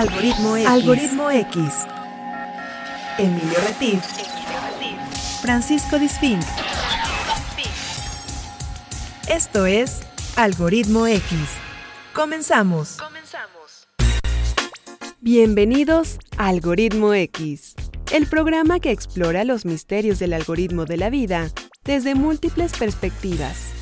Algoritmo X. Algoritmo X. Emilio Retif. Francisco Disfink. Esto es Algoritmo X. Comenzamos. Comenzamos. Bienvenidos a Algoritmo X, el programa que explora los misterios del algoritmo de la vida desde múltiples perspectivas.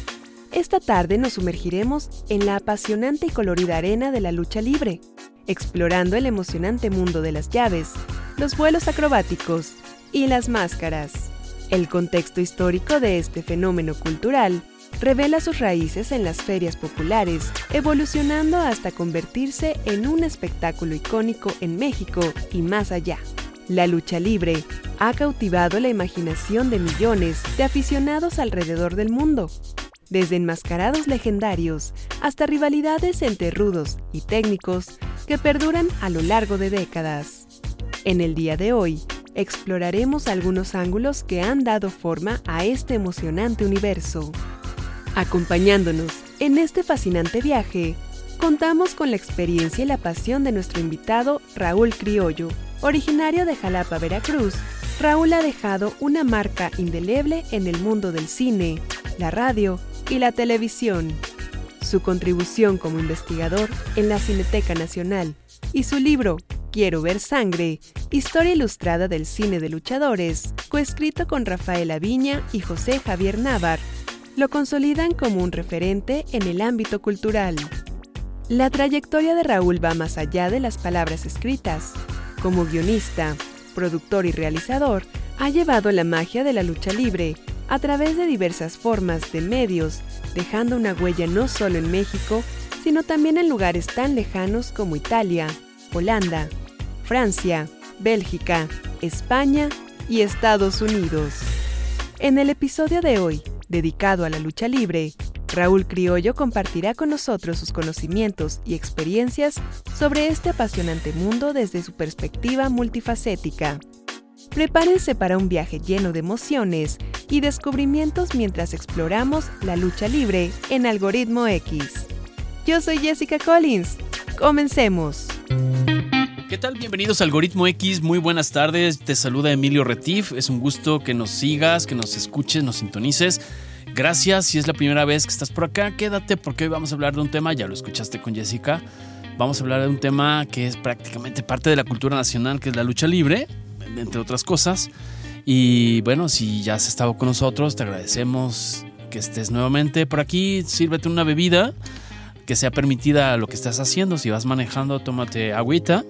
Esta tarde nos sumergiremos en la apasionante y colorida arena de la lucha libre, explorando el emocionante mundo de las llaves, los vuelos acrobáticos y las máscaras. El contexto histórico de este fenómeno cultural revela sus raíces en las ferias populares, evolucionando hasta convertirse en un espectáculo icónico en México y más allá. La lucha libre ha cautivado la imaginación de millones de aficionados alrededor del mundo, desde enmascarados legendarios hasta rivalidades entre rudos y técnicos que perduran a lo largo de décadas. En el día de hoy, exploraremos algunos ángulos que han dado forma a este emocionante universo. Acompañándonos en este fascinante viaje, contamos con la experiencia y la pasión de nuestro invitado Raúl Criollo, originario de Jalapa, Veracruz. Raúl ha dejado una marca indeleble en el mundo del cine, la radio y la televisión. Su contribución como investigador en la Cineteca Nacional y su libro Quiero ver sangre, historia ilustrada del cine de luchadores, coescrito con Rafael Aviña y José Javier Navar, lo consolidan como un referente en el ámbito cultural. La trayectoria de Raúl va más allá de las palabras escritas. Como guionista, productor y realizador, ha llevado la magia de la lucha libre a través de diversas formas de medios, dejando una huella no solo en México, sino también en lugares tan lejanos como Italia, Holanda, Francia, Bélgica, España y Estados Unidos. En el episodio de hoy, dedicado a la lucha libre, Raúl Criollo compartirá con nosotros sus conocimientos y experiencias sobre este apasionante mundo desde su perspectiva multifacética. Prepárense para un viaje lleno de emociones y descubrimientos mientras exploramos la lucha libre en Algoritmo X. Yo soy Jessica Collins. Comencemos. ¿Qué tal? Bienvenidos a Algoritmo X, muy buenas tardes. Te saluda Emilio Retif. Es un gusto que nos sigas, que nos escuches, nos sintonices. Gracias. Si es la primera vez que estás por acá, quédate porque hoy vamos a hablar de un tema, ya lo escuchaste con Jessica. Vamos a hablar de un tema que es prácticamente parte de la cultura nacional, que es la lucha libre, entre otras cosas. Y bueno, si ya has estado con nosotros, te agradecemos que estés nuevamente por aquí. Sírvete una bebida que sea permitida lo que estás haciendo. Si vas manejando, tómate agüita.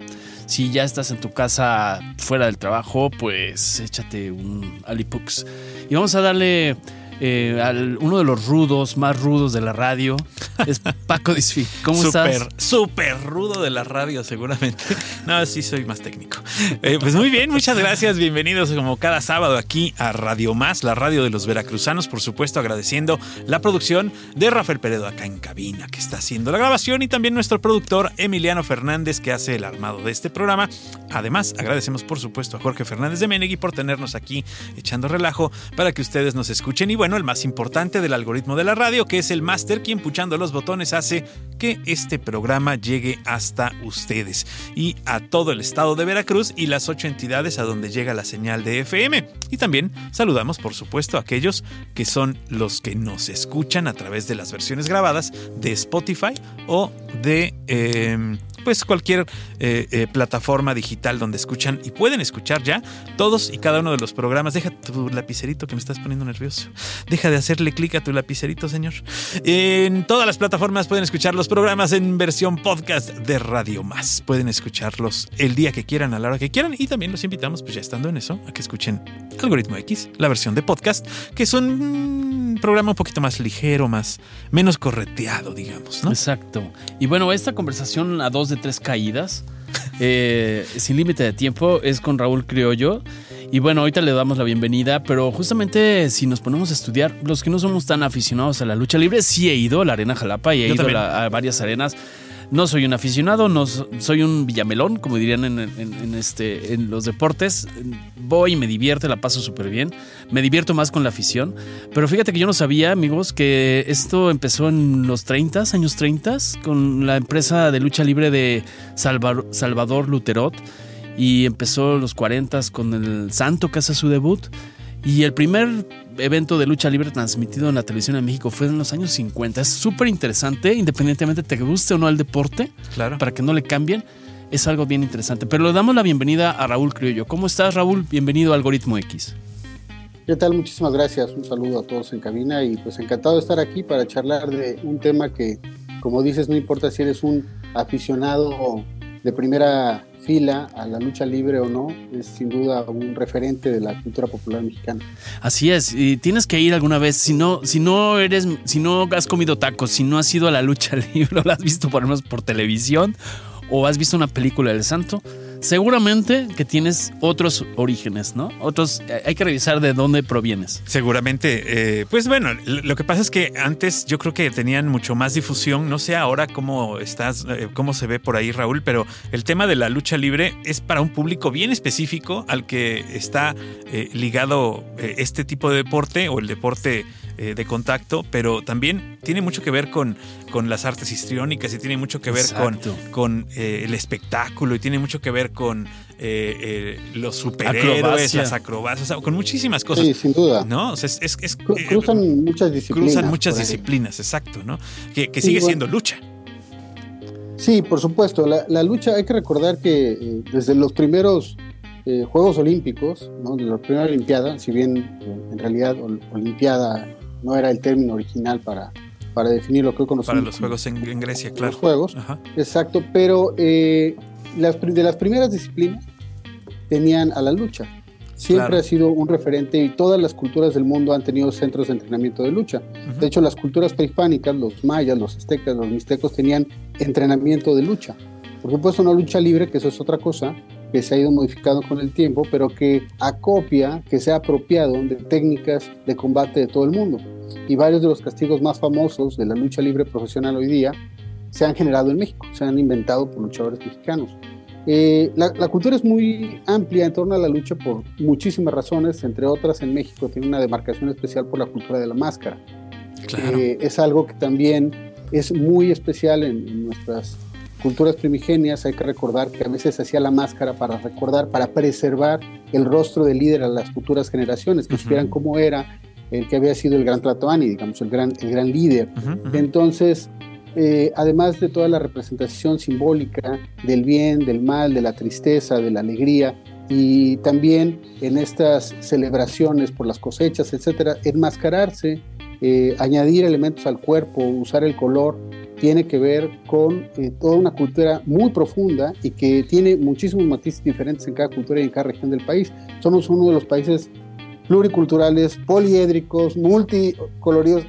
Si ya estás en tu casa fuera del trabajo, pues échate un Alipux. Y vamos a darle eh, al, uno de los rudos, más rudos de la radio, es Paco Disfi. ¿Cómo super, estás? Súper rudo de la radio, seguramente. No, sí soy más técnico. Eh, pues muy bien, muchas gracias. Bienvenidos como cada sábado aquí a Radio Más, la radio de los veracruzanos. Por supuesto, agradeciendo la producción de Rafael Peredo acá en cabina, que está haciendo la grabación, y también nuestro productor Emiliano Fernández, que hace el armado de este programa. Además, agradecemos por supuesto a Jorge Fernández de Menegui por tenernos aquí echando relajo para que ustedes nos escuchen. Y bueno, el más importante del algoritmo de la radio, que es el máster, quien puchando los botones hace que este programa llegue hasta ustedes y a todo el estado de Veracruz y las ocho entidades a donde llega la señal de FM. Y también saludamos, por supuesto, a aquellos que son los que nos escuchan a través de las versiones grabadas de Spotify o de... Eh, pues cualquier eh, eh, plataforma digital donde escuchan y pueden escuchar ya todos y cada uno de los programas. Deja tu lapicerito que me estás poniendo nervioso. Deja de hacerle clic a tu lapicerito, señor. En todas las plataformas pueden escuchar los programas en versión podcast de Radio Más. Pueden escucharlos el día que quieran, a la hora que quieran. Y también los invitamos, pues ya estando en eso, a que escuchen Algoritmo X, la versión de podcast, que es un programa un poquito más ligero, más menos correteado, digamos, ¿no? Exacto. Y bueno, esta conversación a dos de tres caídas, eh, sin límite de tiempo, es con Raúl Criollo. Y bueno, ahorita le damos la bienvenida, pero justamente si nos ponemos a estudiar, los que no somos tan aficionados a la lucha libre, sí he ido a la Arena Jalapa y he Yo ido a, también. la- a varias arenas. No soy un aficionado, no soy un villamelón, como dirían en, este, los deportes. Voy y me divierte, la paso súper bien. Me divierto más con la afición. Pero fíjate que yo no sabía, amigos, que esto empezó en los 30, años 30, con la empresa de lucha libre de Salvador Luterot. Y empezó los 40 con el Santo que hace su debut. Y el primer evento de lucha libre transmitido en la televisión en México fue en los años 50. Es súper interesante, independientemente te guste o no el deporte, claro. para que no le cambien. Es algo bien interesante. Pero le damos la bienvenida a Raúl Criollo. ¿Cómo estás, Raúl? Bienvenido a Algoritmo X. ¿Qué tal? Muchísimas gracias. Un saludo a todos en cabina y pues encantado de estar aquí para charlar de un tema que, como dices, no importa si eres un aficionado de primera a la lucha libre o no, es sin duda un referente de la cultura popular mexicana. Así es, y tienes que ir alguna vez, si no, si no eres, si no has comido tacos, si no has ido a la lucha libre, o la has visto por lo menos por televisión, o has visto una película del santo, seguramente que tienes otros orígenes, ¿no? Otros, eh, hay que revisar de dónde provienes. Seguramente. Eh, pues bueno, lo que pasa es que antes yo creo que tenían mucho más difusión. No sé ahora cómo estás, eh, cómo se ve por ahí, Raúl, pero el tema de la lucha libre es para un público bien específico al que está ligado este tipo de deporte o el deporte de contacto, pero también tiene mucho que ver con, con las artes histriónicas y tiene mucho que ver con, con el espectáculo y tiene mucho que ver con eh, eh, los superhéroes, las acrobacias, con muchísimas cosas. Sí, sin duda. ¿No? Eh, cruzan muchas disciplinas. Cruzan muchas disciplinas, exacto, ¿no? Que, sigue siendo lucha. Sí, por supuesto. La, lucha, hay que recordar que desde los primeros Juegos Olímpicos, ¿no? de la primera Olimpiada, si bien en realidad Olimpiada no era el término original para, para definir lo que hoy conocemos. Para los Juegos en, Grecia, claro. Los Juegos, exacto. Pero las, de las primeras disciplinas tenían a la lucha. Siempre ha sido un referente y todas las culturas del mundo han tenido centros de entrenamiento de lucha. De hecho, las culturas prehispánicas, los mayas, los aztecas, los mixtecos tenían entrenamiento de lucha. Por supuesto, una lucha libre, que eso es otra cosa, que se ha ido modificando con el tiempo, pero que acopia, que se ha apropiado de técnicas de combate de todo el mundo. Y varios de los castigos más famosos de la lucha libre profesional hoy día se han generado en México, se han inventado por luchadores mexicanos. Eh, la, cultura es muy amplia en torno a la lucha por muchísimas razones, entre otras en México tiene una demarcación especial por la cultura de la máscara. Eh, es algo que también es muy especial en, nuestras culturas primigenias. Hay que recordar que a veces se hacía la máscara para recordar, para preservar el rostro del líder a las futuras generaciones, que supieran cómo era el que había sido el gran Tlatoani, digamos, el gran, el gran líder. Entonces, eh, además de toda la representación simbólica del bien, del mal, de la tristeza, de la alegría, y también en estas celebraciones por las cosechas, etcétera, enmascararse, eh, añadir elementos al cuerpo, usar el color, tiene que ver con eh, toda una cultura muy profunda y que tiene muchísimos matices diferentes en cada cultura y en cada región del país. Somos uno de los países pluriculturales, poliédricos, multicoloridos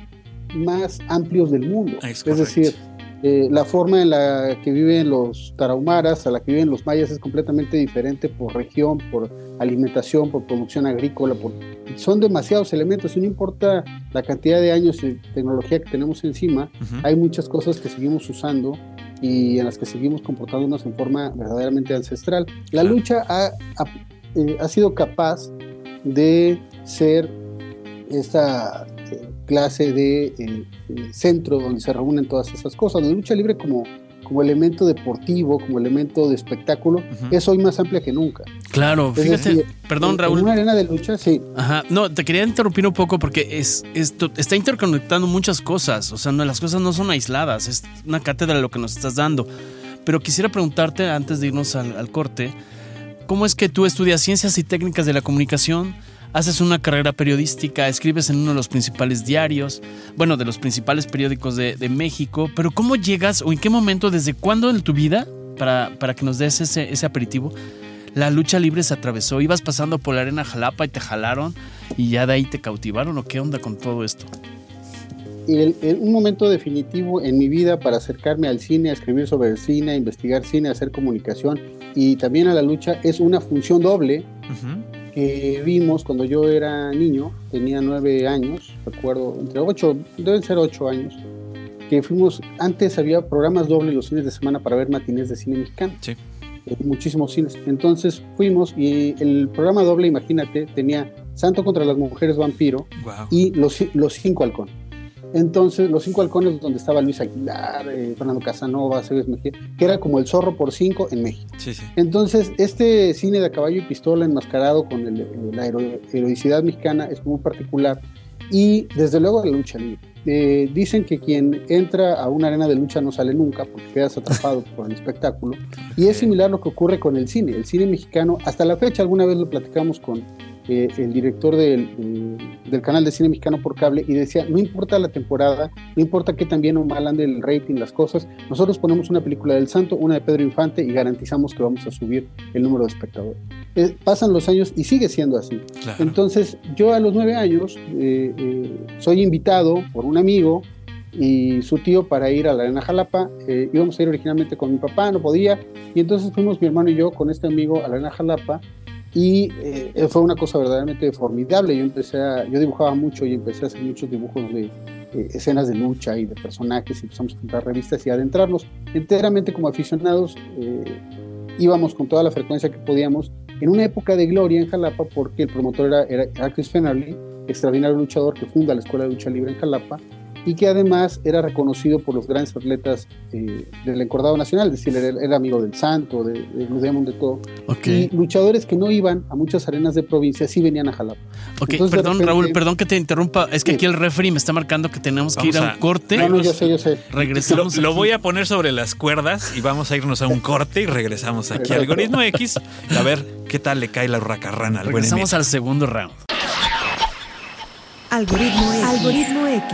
más amplios del mundo. Es, decir, eh, la forma en la que viven los tarahumaras, a la que viven los mayas es completamente diferente por región, por alimentación, por producción agrícola, por... son demasiados elementos y no importa la cantidad de años y tecnología que tenemos encima, hay muchas cosas que seguimos usando y en las que seguimos comportándonos en forma verdaderamente ancestral. La lucha ha, eh, ha sido capaz de ser esta clase de eh, eh, centro donde se reúnen todas esas cosas. La lucha libre como, como elemento deportivo, como elemento de espectáculo, es hoy más amplia que nunca. Claro, fíjate, perdón Raúl. En una arena de lucha, sí. Ajá, no, te quería interrumpir un poco porque es, esto está interconectando muchas cosas, o sea, no, las cosas no son aisladas, es una cátedra de lo que nos estás dando. Pero quisiera preguntarte antes de irnos al, al corte, ¿cómo es que tú estudias ciencias y técnicas de la comunicación? Haces una carrera periodística, escribes en uno de los principales diarios, bueno, de los principales periódicos de, México, pero ¿cómo llegas o en qué momento, desde cuándo en tu vida, para, para que nos des ese, ese aperitivo, la lucha libre se atravesó? ¿Ibas pasando por la arena Jalapa y te jalaron y ya de ahí te cautivaron o qué onda con todo esto? un momento definitivo en mi vida para acercarme al cine, a escribir sobre el cine, a investigar cine, a hacer comunicación y también a la lucha es una función doble que vimos cuando yo era niño, tenía nueve años, recuerdo, entre ocho, deben ser ocho años. que fuimos, antes había programas dobles los fines de semana para ver matinés de cine mexicano. Sí. Eh, muchísimos cines. Entonces fuimos y el programa doble, imagínate, tenía Santo contra las mujeres vampiro Wow. y los, los cinco halcones. Entonces, los cinco halcones, donde estaba Luis Aguilar, eh, Fernando Casanova, Cebes Mejía, que era como el zorro por cinco en México. Sí, sí. Entonces, este cine de caballo y pistola enmascarado con el- eh, la hero- heroicidad mexicana es muy particular y desde luego la lucha libre. Eh, dicen que quien entra a una arena de lucha no sale nunca porque quedas atrapado por el espectáculo y es similar lo que ocurre con el cine. El cine mexicano, hasta la fecha, alguna vez lo platicamos con eh, el director del, del- canal de cine mexicano por cable y decía, no importa la temporada, no importa qué tan bien o mal ande el rating, las cosas, nosotros ponemos una película del Santo, una de Pedro Infante y garantizamos que vamos a subir el número de espectadores. Eh, pasan los años y sigue siendo así. Claro. Entonces, yo a los nueve años eh, eh, soy invitado por un amigo y su tío para ir a la Arena Jalapa. Eh, íbamos a ir originalmente con mi papá, no podía. Y entonces fuimos mi hermano y yo con este amigo a la Arena Jalapa. Y eh, fue una cosa verdaderamente formidable. Yo empecé a, yo dibujaba mucho y empecé a hacer muchos dibujos de eh, escenas de lucha y de personajes. Y empezamos a comprar revistas y adentrarnos enteramente como aficionados. eh, íbamos con toda la frecuencia que podíamos en una época de gloria en Jalapa porque el promotor era, era, era Chris Fennerly, extraordinario luchador que funda la Escuela de Lucha Libre en Jalapa y que además era reconocido por los grandes atletas eh, del encordado nacional, es decir, era, era amigo del Santo, de, de Demon, de todo. Y luchadores que no iban a muchas arenas de provincia sí venían a Jalapa. ok, entonces, perdón repente- Raúl, perdón que te interrumpa, es que Sí. aquí el referee me está marcando que tenemos que ir a a- un corte. No, no, yo sé, yo sé. Lo, Regresamos. lo voy a poner sobre las cuerdas y vamos a irnos a un corte y regresamos aquí a Algoritmo X a ver qué tal le cae la hurracarrana al buen Regresamos al segundo round. Algoritmo X. Algoritmo X.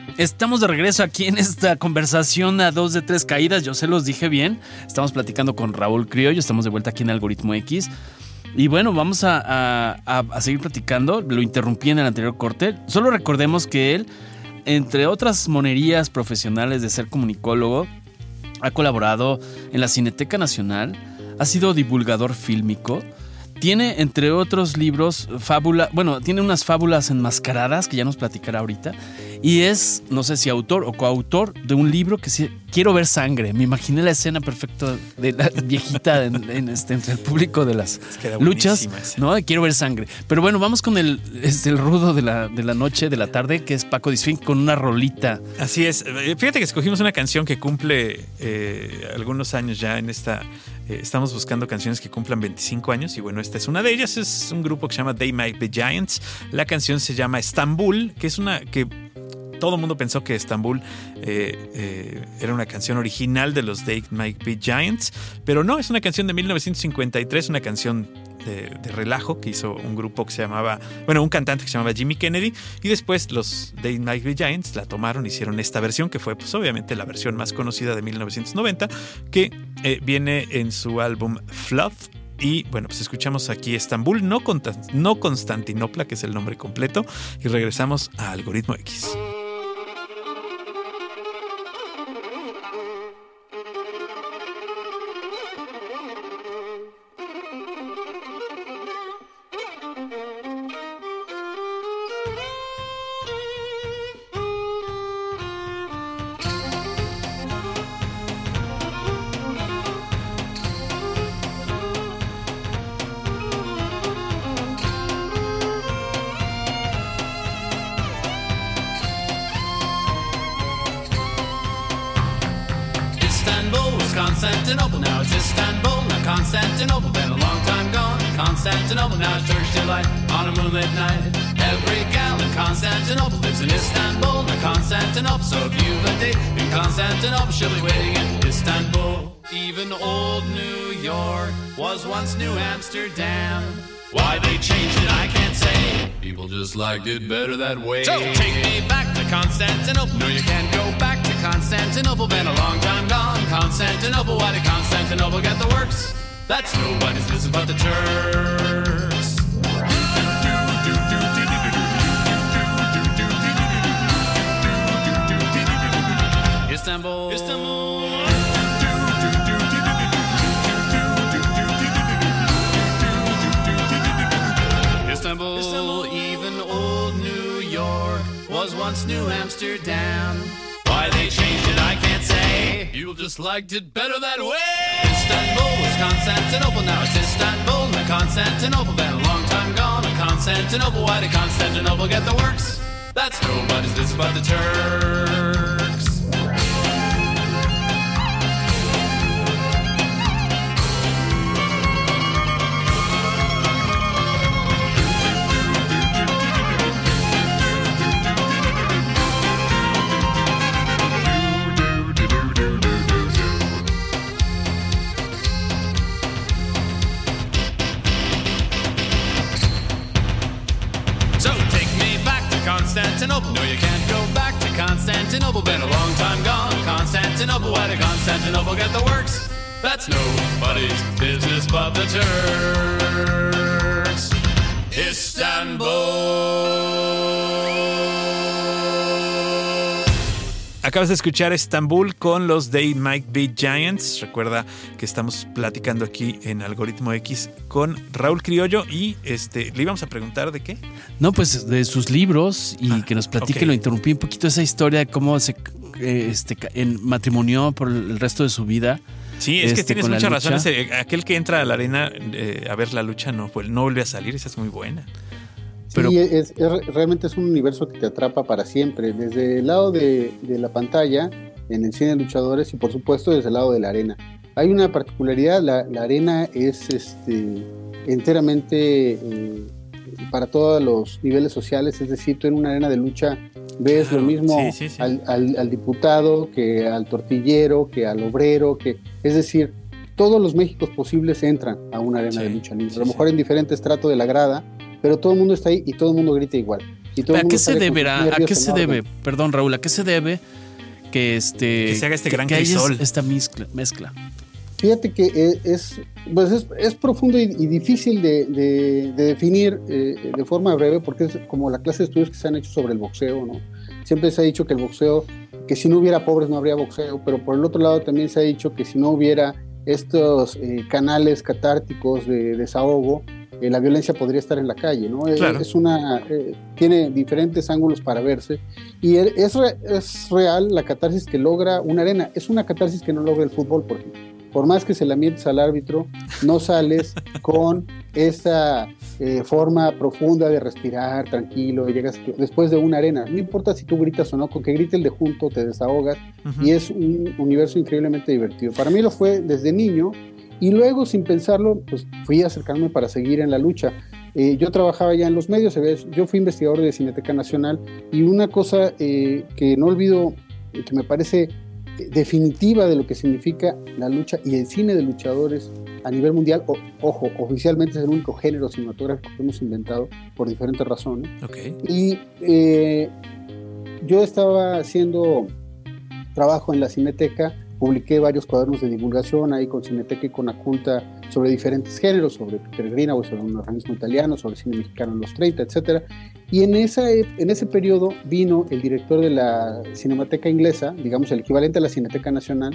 Estamos de regreso aquí en esta conversación a dos de tres caídas. Yo se los dije bien. Estamos platicando con Raúl Criollo. Estamos de vuelta aquí en Algoritmo X. Y bueno, vamos a, seguir platicando. Lo interrumpí en el anterior corte. Solo recordemos que él, entre otras monerías profesionales de ser comunicólogo, ha colaborado en la Cineteca Nacional, ha sido divulgador fílmico, tiene entre otros libros fábula, bueno, tiene unas fábulas enmascaradas que ya nos platicará ahorita y es, no sé si autor o coautor de un libro que sí, quiero ver sangre. Me imaginé la escena perfecta de la viejita en, en este, entre el público de las Es que era luchas, esa. ¿no? Quiero ver sangre. Pero bueno, vamos con el, este, el rudo de la, de la noche, de la tarde, que es Paco Disfín con una rolita. Así es. Eh, Fíjate que escogimos una canción que cumple eh, algunos años ya en esta. eh, estamos buscando canciones que cumplan 25 años y bueno, esta es una de ellas. Es un grupo que se llama They Might Be Giants. La canción se llama Estambul, que es una que todo el mundo pensó que Estambul eh, eh, era una canción original de los They Might Be Giants, pero no, es una canción de 1953, una canción de, relajo que hizo un grupo que se llamaba, bueno, un cantante que se llamaba Jimmy Kennedy, y después los They Might Be Giants la tomaron, hicieron esta versión, que fue pues obviamente la versión más conocida de 1990, que eh, viene en su álbum Fluff. Y bueno, pues escuchamos aquí Estambul, no Constantinopla, que es el nombre completo, y regresamos a Algoritmo X. Constantinople, now it's Istanbul, not Constantinople. Been a long time gone. Constantinople, now it's Turkish delight on a moonlit night. Every gal in Constantinople lives in Istanbul, not Constantinople. So if you've a date in Constantinople, she'll be waiting in Istanbul. Even old New York was once New Amsterdam. Why they changed it, I can't say. People just liked it better that way. So take me back to Constantinople. No, you can't go back to Constantinople, been a long time gone. Constantinople, why did Constantinople get the works? That's nobody's business but the Turks. Istanbul. Istanbul. Istanbul. Istanbul. Even old New York was once New Amsterdam. Why they changed it, I can't say. People just liked it better that way. Istanbul was Constantinople, now it's Istanbul. Now Constantinople, been a long time gone. Now Constantinople, why did Constantinople get the works? That's nobody's business but the Turks. Acabas de escuchar Estambul con los They Might Be Giants. Recuerda que estamos platicando aquí en Algoritmo X con Raúl Criollo y este le íbamos a preguntar de qué. No, pues de sus libros y Ah, que nos platique, lo interrumpí un poquito esa historia de cómo se eh, este, en matrimonió por el resto de su vida. Sí, es que Este, tienes mucha razón. aquel que entra a la arena eh, a ver la lucha no, no vuelve a salir. Esa es muy buena. Pero- sí, es, es- realmente es un universo que te atrapa para siempre, desde el lado de, de la pantalla, en el cine de luchadores y por supuesto desde el lado de la arena. Hay una particularidad, la, la arena es este, enteramente eh, para todos los niveles sociales, es decir, tú en una arena de lucha ves Claro, lo mismo sí, sí, sí. Al, al- al diputado que al tortillero, que al obrero, que es decir, todos los Méxicos posibles entran a una arena de lucha libre, a lo mejor en diferente estrato de la grada, pero todo el mundo está ahí y todo el mundo grita igual. Y todo el ¿A mundo qué se deberá? ¿A qué se debe? Perdón, Raúl, ¿a qué se debe que este Que se haga este gran crisol. esta mezcla, mezcla? Fíjate que eh, es, pues es, es profundo y, y difícil de, de- de definir eh, de forma breve porque es como la clase de estudios que se han hecho sobre el boxeo, ¿no? Siempre se ha dicho que el boxeo, que si no hubiera pobres no habría boxeo, pero por el otro lado también se ha dicho que si no hubiera estos eh, canales catárticos de desahogo, eh, la violencia podría estar en la calle, ¿no? Eh, Claro. Es una, eh, tiene diferentes ángulos para verse y es, re- es real la catarsis que logra una arena, es una catarsis que no logra el fútbol, por ejemplo. Por más que se la mientes al árbitro, no sales con esa eh, forma profunda de respirar tranquilo, llegas después de una arena. No importa si tú gritas o no, con que grite el de junto te desahogas y es un universo increíblemente divertido. Para mí lo fue desde niño y luego sin pensarlo, pues fui a acercarme para seguir en la lucha. Eh, yo trabajaba ya en los medios, yo fui investigador de Cineteca Nacional y una cosa eh, que no olvido, eh, que me parece definitiva de lo que significa la lucha y el cine de luchadores a nivel mundial, o- ojo, oficialmente es el único género cinematográfico que hemos inventado por diferentes razones. Y eh, yo estaba haciendo trabajo en la Cineteca, publiqué varios cuadernos de divulgación ahí con Cineteca y con Aculta sobre diferentes géneros, sobre Peter Greenaway, sobre un organismo italiano, sobre cine mexicano en los 30, etcétera. Y en, esa, e- en ese periodo vino el director de la Cinemateca Inglesa, digamos el equivalente a la Cineteca Nacional,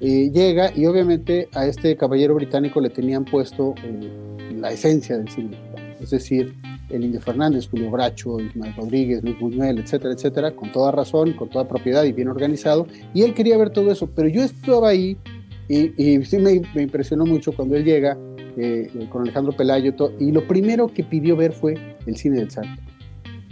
eh, llega y obviamente a este caballero británico le tenían puesto eh, la esencia del cine es decir, el Indio Fernández, Julio Bracho, Ismael Rodríguez, Luis Buñuel, etcétera, etcétera, con toda razón, con toda propiedad y bien organizado, y él quería ver todo eso, pero yo estaba ahí y, y sí me, me impresionó mucho cuando él llega eh, con Alejandro Pelayo, to- y lo primero que pidió ver fue el cine del Santo.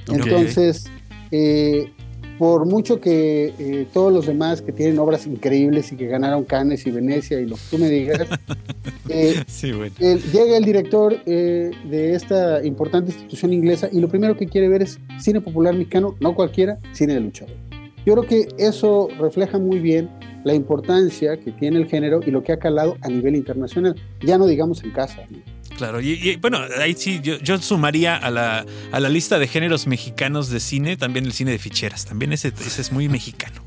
Entonces, eh, por mucho que eh, todos los demás que tienen obras increíbles y que ganaron Cannes y Venecia y lo que tú me digas, eh, Sí, bueno. el- llega el director eh, de esta importante institución inglesa y lo primero que quiere ver es cine popular mexicano, no cualquiera, cine de luchador. Yo creo que eso refleja muy bien la importancia que tiene el género y lo que ha calado a nivel internacional, ya no digamos en casa. ¿no? Claro, y, y, bueno, ahí sí, yo, yo sumaría a la, a la, lista de géneros mexicanos de cine también el cine de ficheras. También ese, ese es muy mexicano,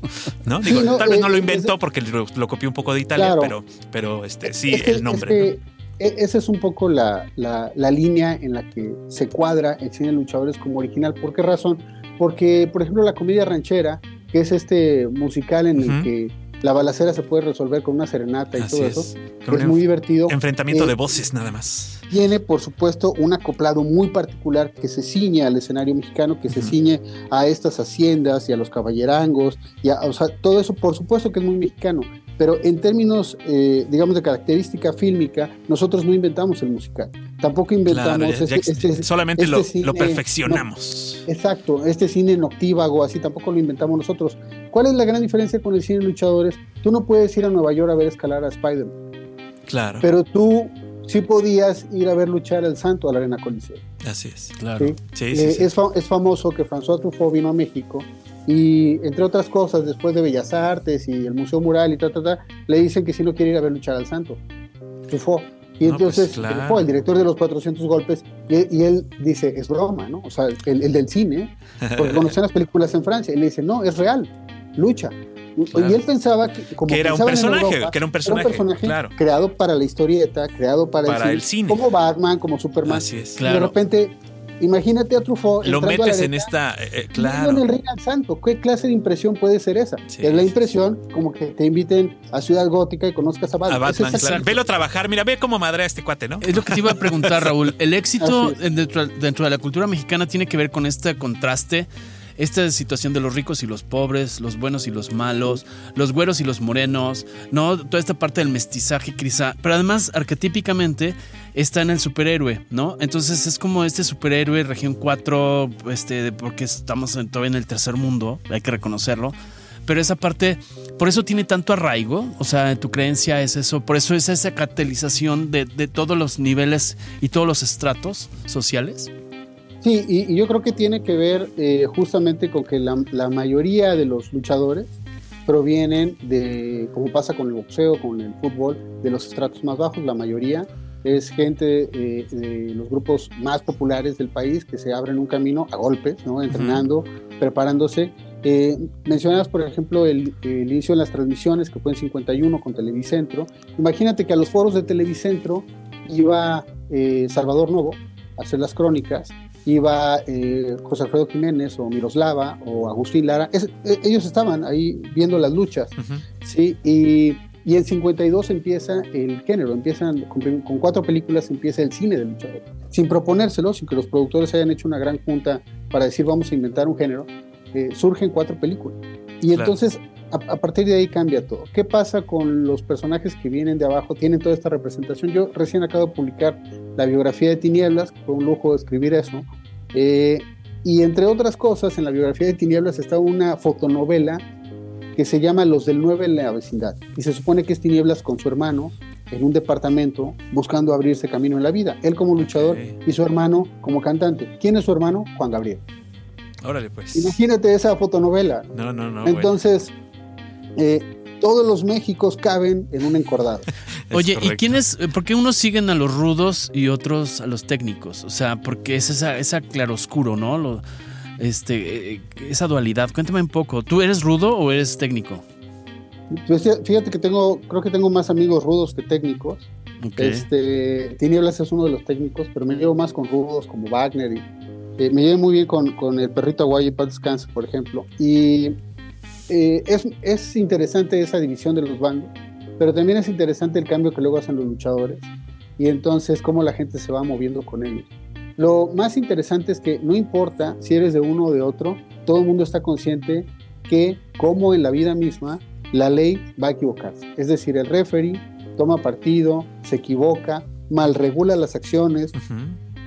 ¿no? Digo, Sí, no, tal vez eh, no lo es- inventó porque lo, lo copió un poco de Italia, Claro. pero, pero este, sí, Es que- el nombre. es que e- esa es un poco la, la- la línea en la que se cuadra el cine de luchadores como original. ¿Por qué razón? Porque, por ejemplo, la comedia ranchera, que es este musical en el que la balacera se puede resolver con una serenata y Así todo es. eso, es muy divertido. enfrentamiento Eh, de voces nada más. Tiene, por supuesto, un acoplado muy particular que se ciñe al escenario mexicano, que se ciñe a estas haciendas y a los caballerangos, y a- o sea, todo eso, por supuesto que es muy mexicano. Pero en términos, eh, digamos, de característica fílmica, nosotros no inventamos el musical. Tampoco inventamos Claro, ya- ya este- este- solamente este lo, cine, lo no, perfeccionamos. Exacto, este cine noctívago, así tampoco lo inventamos nosotros. ¿Cuál es la gran diferencia con el cine de luchadores? Tú no puedes ir a Nueva York a ver escalar a Spider-Man, Claro, pero tú sí podías ir a ver luchar al Santo a la Arena Coliseo. así es. Claro. ¿sí? Sí, sí, Eh, sí. Es, fa- es famoso que François Truffaut vino a México y, entre otras cosas, después de Bellas Artes y el Museo Mural y ta, ta, ta, le dicen que sí no quiere ir a ver luchar al Santo. Truffaut. Y No, pues, entonces, claro. Truffaut, el director de los 400 golpes, y, y él dice, es broma, ¿no? O sea, el, el del cine, porque conocían las películas en Francia, y le dice, no, es real, lucha. Claro. Y él pensaba que, como que era en Europa, que era un era personaje, un personaje claro. creado para la historieta, creado para, Para el cine. como Batman, como Superman. Así es. Y de Claro. repente, imagínate a Truffaut. Lo entrando a la metes en esta, eh, eh, claro. en el ring al santo. ¿Qué clase de impresión puede ser esa? Sí, es la sí, impresión como que te inviten a Ciudad Gótica y conozcas a Batman. A Batman, Es esa- claro. Velo trabajar, mira, ve cómo madrea a este cuate, ¿no? Es lo que te iba a preguntar, Raúl. El éxito dentro de la cultura mexicana tiene que ver con este contraste, esta situación de los ricos y los pobres, los buenos y los malos, los güeros y los morenos, ¿no? Toda esta parte del mestizaje, quizá. Pero además, arquetípicamente, está en el superhéroe, ¿no? Entonces es como este superhéroe, región 4, este, porque estamos en- todavía en el tercer mundo, hay que reconocerlo. Pero esa parte, por eso tiene tanto arraigo, o sea, tu creencia es eso, por eso es esa catalización de, de todos los niveles y todos los estratos sociales. Sí, y, y yo creo que tiene que ver eh, justamente con que la, la mayoría de los luchadores provienen de, como pasa con el boxeo, con el fútbol, de los estratos más bajos. La mayoría es gente eh, de los grupos más populares del país que se abren un camino a golpes, ¿no? entrenando, preparándose. Eh, mencionabas, por ejemplo, el, el inicio de las transmisiones que fue en 51 con Televicentro. Imagínate que a los foros de Televicentro iba eh, Salvador Novo a hacer las crónicas iba eh, José Alfredo Jiménez o Miroslava o Agustín Lara, es- eh, ellos estaban ahí viendo las luchas, Ujú. ¿sí? Y, y en 52 empieza el género, empiezan con, con cuatro películas empieza el cine del luchador, sin proponérselo, sin que los productores hayan hecho una gran junta para decir vamos a inventar un género, eh, surgen cuatro películas. Y Claro. entonces a, partir de ahí cambia todo. ¿Qué pasa con los personajes que vienen de abajo? Tienen toda esta representación. Yo recién acabo de publicar la biografía de Tinieblas, fue un lujo escribir eso. Eh, y entre otras cosas, en la biografía de Tinieblas está una fotonovela que se llama Los del 9 en la vecindad. Y se supone que es Tinieblas con su hermano en un departamento buscando abrirse camino en la vida. Él como luchador y su hermano como cantante. ¿Quién es su hermano? Juan Gabriel. Órale, pues. Imagínate esa fotonovela. No, no, no. bueno. Entonces, eh, todos los Méxicos caben en un encordado. Oye, ¿y quiénes, por qué unos siguen a los rudos y otros a los técnicos? O sea, porque es esa, esa claroscuro, ¿no? Lo- este, eh, esa dualidad. Cuéntame un poco. ¿Tú eres rudo o eres técnico? Pues, fíjate que tengo, creo que tengo más amigos rudos que técnicos. Ok. Este, Tinieblas es uno de los técnicos, pero me llevo más con rudos como Wagner. Y, eh, me llevo muy bien con, con el perrito Aguayo y Pat Descanse, por ejemplo. Y eh, es, es interesante esa división de los bandos, pero también es interesante el cambio que luego hacen los luchadores y entonces cómo la gente se va moviendo con ellos. Lo más interesante es que no importa si eres de uno o de otro, todo el mundo está consciente que, como en la vida misma, la ley va a equivocarse. Es decir, el referee toma partido, se equivoca, mal regula las acciones,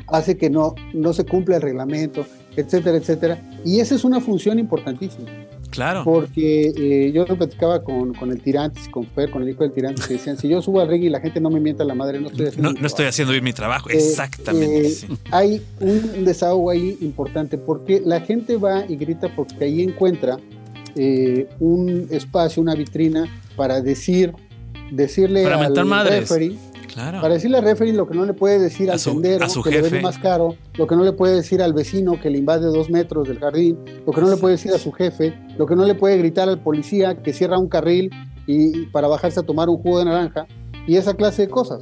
hace que no, no se cumpla el reglamento, etcétera, etcétera. Y esa es una función importantísima, Claro. porque eh, yo lo platicaba con, con el Tirantes, con Fer, con el hijo del Tirantes, que decían, si yo subo al ring y la gente no me mienta la madre, no estoy haciendo No, estoy trabajo". haciendo bien mi trabajo. Eh, Exactamente. eh, sí. Hay un desahogo ahí importante, porque la gente va y grita porque ahí encuentra eh, un espacio, una vitrina para decir, decirle Para al referee, Claro. para decirle al referee lo que no le puede decir al su- tendero que le vende más caro, lo que no le puede decir al vecino que le invade dos metros del jardín, lo que no le puede decir a su jefe, lo que no le puede gritar al policía que cierra un carril y, y para bajarse a tomar un jugo de naranja y esa clase de cosas.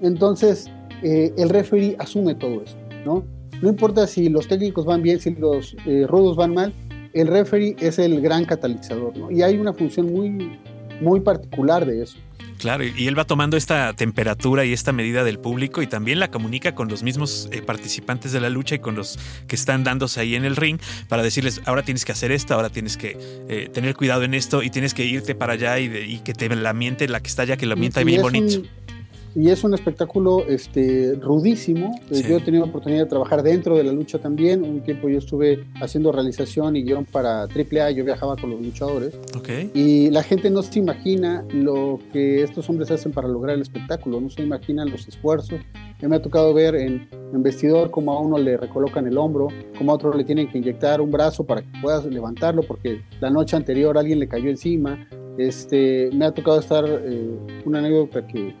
Entonces, eh, el referee asume todo eso, ¿no? No importa si los técnicos van bien, si los eh, rudos van mal, el referee es el gran catalizador, ¿no? Y hay una función muy, muy particular de eso. Claro, y él va tomando esta temperatura y esta medida del público y también la comunica con los mismos eh, participantes de la lucha y con los que están dándose ahí en el ring para decirles, ahora tienes que hacer esto, ahora tienes que eh, tener cuidado en esto y tienes que irte para allá y, de- y que te la miente la que está allá, que la mienta bien bonito. un- y es un espectáculo este, rudísimo. Eh, Sí. Yo he tenido la oportunidad de trabajar dentro de la lucha también. Un tiempo yo estuve haciendo realización y guion para AAA, yo viajaba con los luchadores. Ok. Y la gente no se imagina lo que estos hombres hacen para lograr el espectáculo, no se imaginan los esfuerzos. Me ha tocado ver en, en vestidor cómo a uno le recolocan el hombro, cómo a otro le tienen que inyectar un brazo para que pueda levantarlo porque la noche anterior alguien le cayó encima. Este, me ha tocado estar, eh, una anécdota que,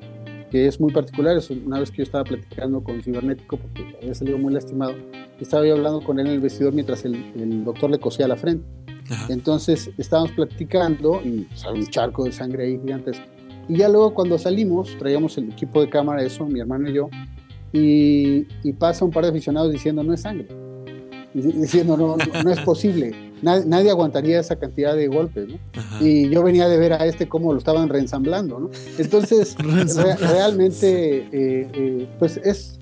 que es muy particular, es una vez que yo estaba platicando con Cibernético porque había salido muy lastimado, estaba yo hablando con él en el vestidor mientras el, el doctor le cosía la frente. Ajá. Entonces estábamos platicando y sale un charco de sangre ahí gigantesco. Y ya luego cuando salimos, traíamos el equipo de cámara, eso, mi hermano y yo, y, y pasa un par de aficionados diciendo, no es sangre. Diciendo, no, no, no es posible. Nadie, nadie aguantaría esa cantidad de golpes, ¿no? Ajá. Y yo venía de ver a este cómo lo estaban reensamblando, ¿no? Entonces, re- realmente, eh, eh, pues es,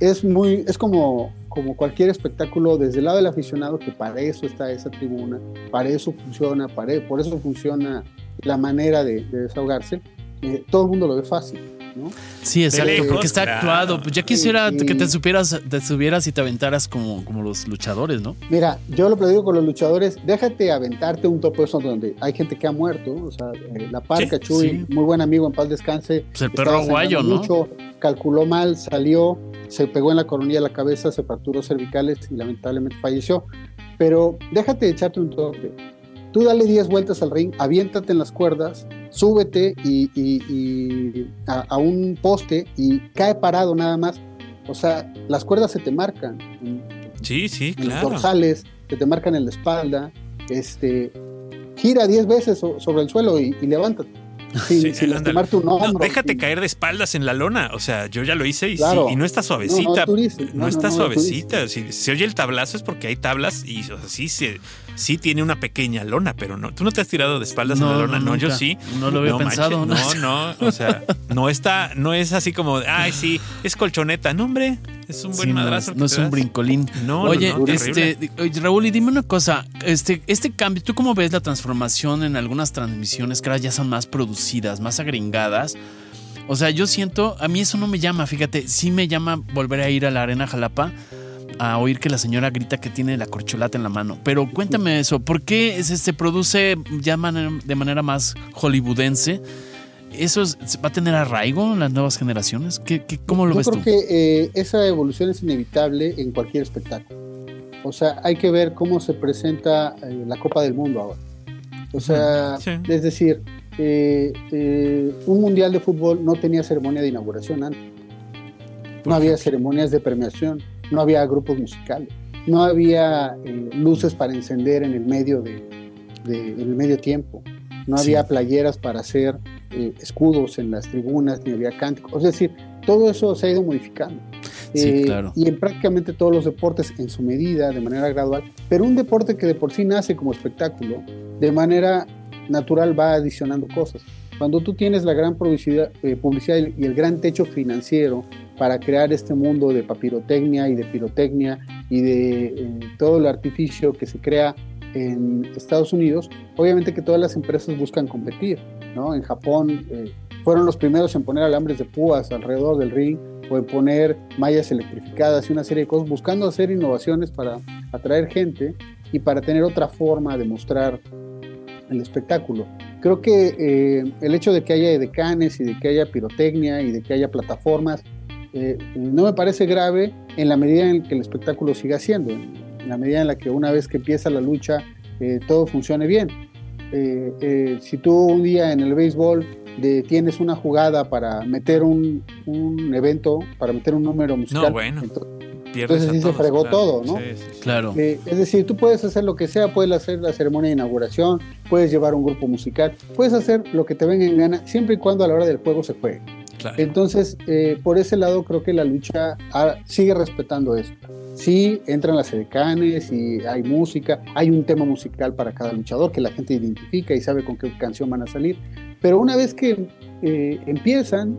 es muy, es como, como cualquier espectáculo desde el lado del aficionado, que para eso está esa tribuna, para eso funciona, para, por eso funciona la manera de, de desahogarse. Eh, todo el mundo lo ve fácil, ¿no? Sí, exacto, lejos, porque está claro. actuado. Pues ya quisiera que te supieras, te subieras y te aventaras como, como los luchadores, ¿no? Mira, yo lo platico con los luchadores, déjate aventarte un topo eso donde hay gente que ha muerto, o sea, eh, la parca, Sí, Chuy, sí. muy buen amigo, en paz descanse. Pues el perro guayo, ¿no? mucho, calculó mal, salió, se pegó en la coronilla de la cabeza, se fracturó cervicales y lamentablemente falleció. Pero déjate echarte un tope. Tú dale 10 vueltas al ring, aviéntate en las cuerdas, súbete y, y- y a, a un poste y cae parado nada más. O sea, las cuerdas se te marcan Sí, sí, en los claro. dorsales, se te marcan en la espalda. Este, gira 10 veces so- sobre el suelo y, y levántate. Sin, Sí, sin No, déjate sin- caer de espaldas en la lona. O sea, yo ya lo hice y, sí, y no está suavecita. no, No, es durísimo. No, no, está suavecita. Si se oye el tablazo es porque hay tablas y o sea, sí, se- sí tiene una pequeña lona, pero no. ¿Tú no te has tirado de espaldas en la lona? No, yo sí. No lo había no, pensado. manches, no, no, o sea, no está, no es así como, ay, sí, es colchoneta. No, hombre, es un buen Sí, madrazo. que no te es un brincolín. No, Oye, no, este, Raúl, y dime una cosa, este, este cambio, ¿tú cómo ves la transformación en algunas transmisiones que ahora ya son más producidas, más agringadas? O sea, yo siento, a mí eso no me llama, fíjate, sí me llama volver a ir a la Arena Jalapa a oír que la señora grita que tiene la corcholata en la mano. Pero cuéntame eso, ¿por qué se, se produce ya man- de manera más hollywoodense? ¿Eso es- va a tener arraigo en las nuevas generaciones? ¿Qué, qué- cómo lo Yo ves creo tú? que eh, esa evolución es inevitable en cualquier espectáculo. O sea, hay que ver cómo se presenta eh, la Copa del Mundo ahora. O sea, Sí. es decir, eh, eh, un mundial de fútbol no tenía ceremonia de inauguración antes. No había ceremonias de premiación, no había grupos musicales, no había eh, luces para encender en el medio de, de- en el medio tiempo, no Sí. había playeras para hacer eh, escudos en las tribunas, ni había cánticos. Es decir, todo eso se ha ido modificando. Sí, Eh, claro. Y en prácticamente todos los deportes en su medida, de manera gradual, pero un deporte que de por sí nace como espectáculo, de manera natural va adicionando cosas. Cuando tú tienes la gran publicidad, eh, publicidad y el gran techo financiero para crear este mundo de papirotecnia y de pirotecnia y de eh, todo el artificio que se crea en Estados Unidos, obviamente que todas las empresas buscan competir, ¿no? En Japón eh, fueron los primeros en poner alambres de púas alrededor del ring o en poner mallas electrificadas y una serie de cosas, buscando hacer innovaciones para atraer gente y para tener otra forma de mostrar el espectáculo. Creo que eh, el hecho de que haya edecanes y de que haya pirotecnia y de que haya plataformas eh, no me parece grave en la medida en que el espectáculo siga siendo, en la medida en la que una vez que empieza la lucha todo funcione bien. Eh, eh, si tú un día en el béisbol de, tienes una jugada para meter un, un evento, para meter un número musical, No, bueno. entonces, Entonces se fregó claro. todo, ¿no? Sí, sí, sí. Claro. eh, es decir, tú puedes hacer lo que sea, puedes hacer la ceremonia de inauguración, puedes llevar un grupo musical, puedes hacer lo que te venga en gana, siempre y cuando a la hora del juego se juegue. Claro. Entonces, eh, por ese lado creo que la lucha sigue respetando eso. Sí, entran las edecanes y hay música, hay un tema musical para cada luchador que la gente identifica y sabe con qué canción van a salir, pero una vez que eh, empiezan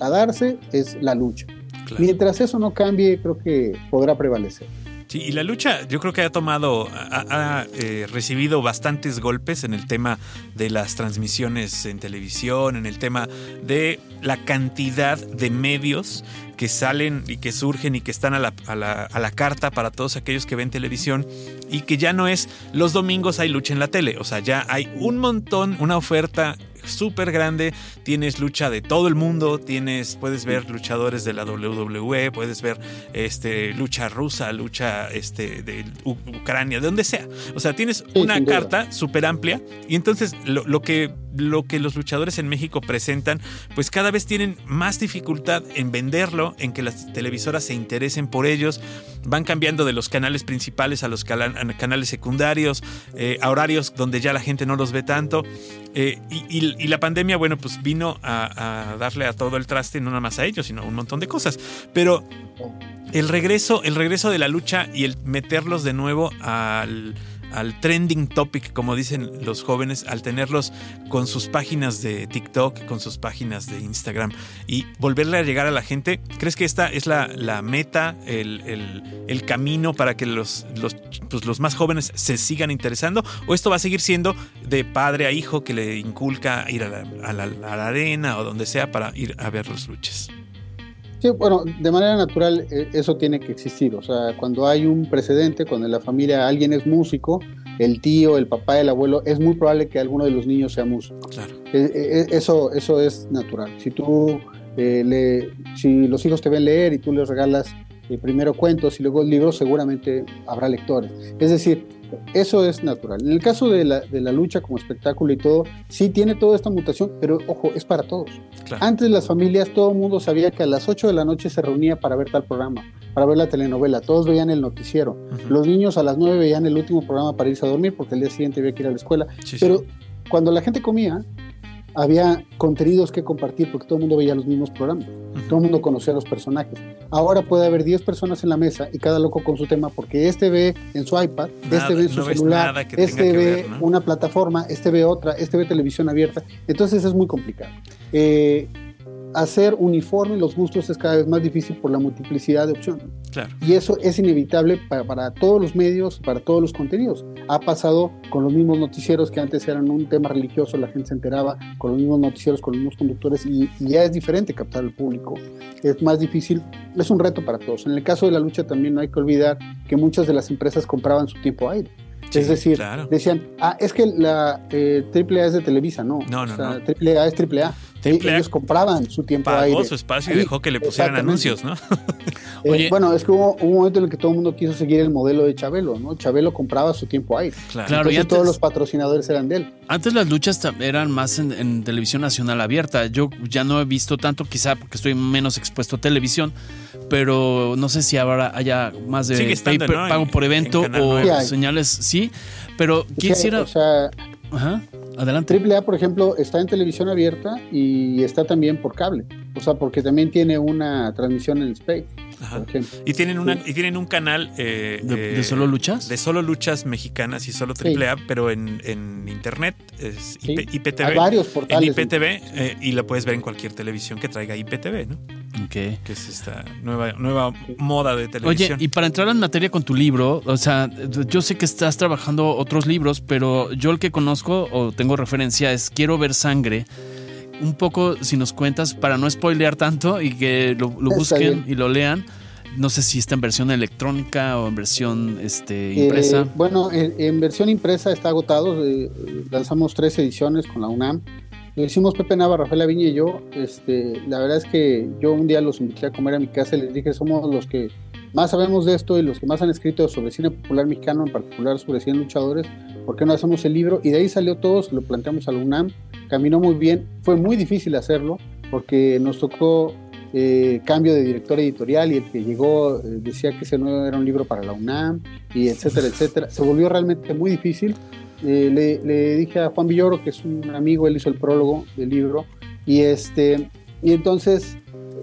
a darse es la lucha. claro. Mientras eso no cambie, creo que podrá prevalecer. Sí, y la lucha yo creo que ha tomado, ha, eh, recibido bastantes golpes en el tema de las transmisiones en televisión, en el tema de la cantidad de medios que salen y que surgen y que están a la, a la- a la carta para todos aquellos que ven televisión y que ya no es los domingos hay lucha en la tele, o sea, ya hay un montón, una oferta súper grande, tienes lucha de todo el mundo, tienes, puedes ver luchadores de la WWE, puedes ver este, lucha rusa, lucha este, de U- Ucrania, de donde sea. O sea, tienes una carta súper amplia y entonces lo, lo que, lo que los luchadores en México presentan, pues cada vez tienen más dificultad en venderlo, en que las televisoras se interesen por ellos, van cambiando de los canales principales a los canales secundarios, eh, a horarios donde ya la gente no los ve tanto. Eh, y la pandemia, bueno, pues vino a, a darle a todo el traste, no nada más a ellos, sino a un montón de cosas. Pero el regreso, el regreso de la lucha y el meterlos de nuevo al, al trending topic, como dicen los jóvenes, al tenerlos con sus páginas de TikTok, con sus páginas de Instagram y volverle a llegar a la gente, ¿crees que esta es la, la meta, el, el- el camino para que los, los, pues, los más jóvenes se sigan interesando? ¿O esto va a seguir siendo de padre a hijo que le inculca ir a la, a la- a la arena o donde sea para ir a ver los luches? Sí, bueno, de manera natural eh, eso tiene que existir. O sea, cuando hay un precedente, cuando en la familia alguien es músico, el tío, el papá, el abuelo, es muy probable que alguno de los niños sea músico. Claro. Eh, eh, eso, eso es natural. Si tú eh, le, si los hijos te ven leer y tú les regalas primero cuentos y luego libros, seguramente habrá lectores. Es decir, eso es natural. En el caso de la, de la lucha como espectáculo y todo, sí tiene toda esta mutación, pero ojo, es para todos. Claro. Antes las familias, todo el mundo sabía que a las 8 de la noche se reunía para ver tal programa, para ver la telenovela, todos veían el noticiero. Los niños a las 9 veían el último programa para irse a dormir porque el día siguiente había que ir a la escuela. Sí, sí. Pero cuando la gente comía, había contenidos que compartir porque todo el mundo veía los mismos programas, todo el mundo conocía a los personajes. Ahora puede haber 10 personas en la mesa y cada loco con su tema porque este ve en su iPad, Nada, este ve en su no celular, este ve ver, ¿no? una plataforma, este ve otra, este ve televisión abierta. Entonces es muy complicado. Eh, hacer uniforme los gustos es cada vez más difícil por la multiplicidad de opciones. Claro. Y eso es inevitable para, para todos los medios, para todos los contenidos. Ha pasado con los mismos noticieros que antes eran un tema religioso, la gente se enteraba, con los mismos noticieros, con los mismos conductores, y, y ya es diferente captar al público. Es más difícil, es un reto para todos. En el caso de la lucha también no hay que olvidar que muchas de las empresas compraban su tiempo aire. Sí, es decir, claro. decían, ah, es que la eh, AAA es de Televisa, no. No, no, o sea, no. AAA es AAA. Triple A Ellos compraban su tiempo Pagó aire. su espacio y Ahí, dejó que le pusieran anuncios, ¿no? Eh, Oye. bueno, es que hubo, hubo un momento en el que todo el mundo quiso seguir el modelo de Chabelo, ¿no? Chabelo compraba su tiempo aire. Claro. Claro, y antes- todos los patrocinadores eran de él. Antes las luchas eran más en, en televisión nacional abierta. Yo ya no he visto tanto, quizá porque estoy menos expuesto a televisión, pero no sé si ahora haya más de Sigue estando, pay per- ¿no? pago por evento o. Sí señales, sí. Pero quisiera. O sea, Ajá, adelante. AAA, por ejemplo, está en televisión abierta y está también por cable. O sea, porque también tiene una transmisión en Space, Ajá. Y tienen, una, y tienen un canal eh, ¿De, eh, de solo luchas? de solo luchas mexicanas y solo Sí. AAA, pero en, en internet es Sí. IP- Hay IPTV. varios En portales. IPTV eh, y la puedes ver en cualquier televisión que traiga IPTV, ¿no? Ok. Que es esta nueva, nueva moda de Oye, televisión. y para entrar en materia con tu libro, o sea, yo sé que estás trabajando otros libros, pero yo el que conozco o tengo referencia es Quiero ver sangre. Un poco, si nos cuentas, para no spoilear tanto y que lo, busquen y lo lean. No sé si está en versión electrónica o en versión este, Eh, impresa. bueno, en, en versión impresa está agotado. eh, lanzamos tres ediciones con la UNAM. Lo hicimos Pepe Nava, Rafael Aviña y yo. Este, la verdad es que yo un día los invité a comer a mi casa y les dije, somos los que más sabemos de esto y los que más han escrito sobre cine popular mexicano, en particular sobre 100 luchadores. ¿Por qué no hacemos el libro? Y de ahí salió todo, se lo planteamos a la UNAM, caminó muy bien, fue muy difícil hacerlo porque nos tocó eh, cambio de director editorial y el que llegó eh, decía que ese no era un libro para la UNAM y etcétera, etcétera. Se volvió realmente muy difícil. Eh, le, le, dije a Juan Villoro, que es un amigo, él hizo el prólogo del libro y, este, y entonces